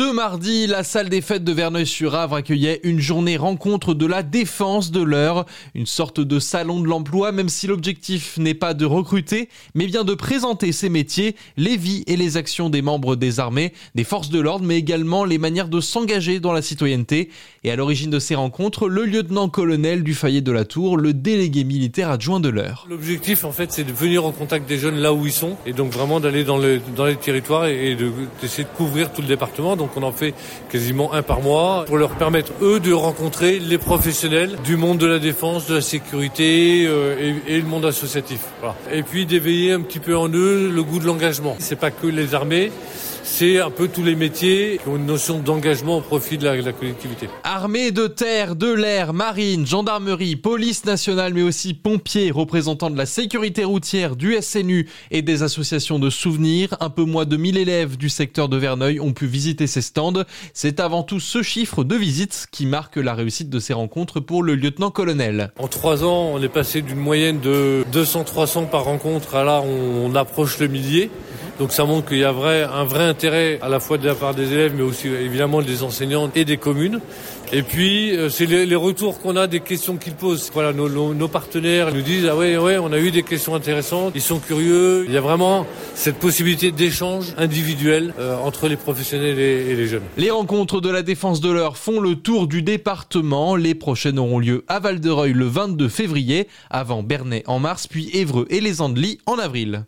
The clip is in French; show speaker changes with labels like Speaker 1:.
Speaker 1: Ce mardi, la salle des fêtes de Verneuil-sur-Avre accueillait une journée rencontre de la défense de l'heure, une sorte de salon de l'emploi, même si l'objectif n'est pas de recruter, mais bien de présenter ces métiers, les vies et les actions des membres des armées, des forces de l'ordre, mais également les manières de s'engager dans la citoyenneté. Et à l'origine de ces rencontres, le lieutenant-colonel du Fayet de la Tour, le délégué militaire adjoint de l'heure.
Speaker 2: L'objectif, en fait, c'est de venir en contact des jeunes là où ils sont, et donc vraiment d'aller dans, les territoires et d'essayer de couvrir tout le département on en fait quasiment un par mois pour leur permettre eux de rencontrer les professionnels du monde de la défense, de la sécurité euh, et, le monde associatif. Et puis d'éveiller un petit peu en eux le goût de l'engagement. C'est pas que les armées, c'est un peu tous les métiers qui ont une notion d'engagement au profit de la, collectivité.
Speaker 1: Armée de terre, de l'air, marine, gendarmerie, police nationale, mais aussi pompiers, représentants de la sécurité routière, du SNU et des associations de souvenirs. Un peu moins de 1000 élèves du secteur de Verneuil ont pu visiter ces stands. C'est avant tout ce chiffre de visites qui marque la réussite de ces rencontres pour le lieutenant-colonel.
Speaker 2: En trois ans, on est passé d'une moyenne de 200-300 par rencontre à là, on approche le millier. Donc ça montre qu'il y a vrai, un vrai intérêt à la fois de la part des élèves, mais aussi évidemment des enseignants et des communes. Et puis euh, c'est les, retours qu'on a des questions qu'ils posent. Voilà, nos, nos, partenaires nous disent ah ouais ouais on a eu des questions intéressantes, ils sont curieux. Il y a vraiment cette possibilité d'échange individuel euh, entre les professionnels et, et, les jeunes.
Speaker 1: Les rencontres de la défense de l'heure font le tour du département. Les prochaines auront lieu à Val-de-Reuil le 22 février, avant Bernay en mars, puis Évreux et les Andelys en avril.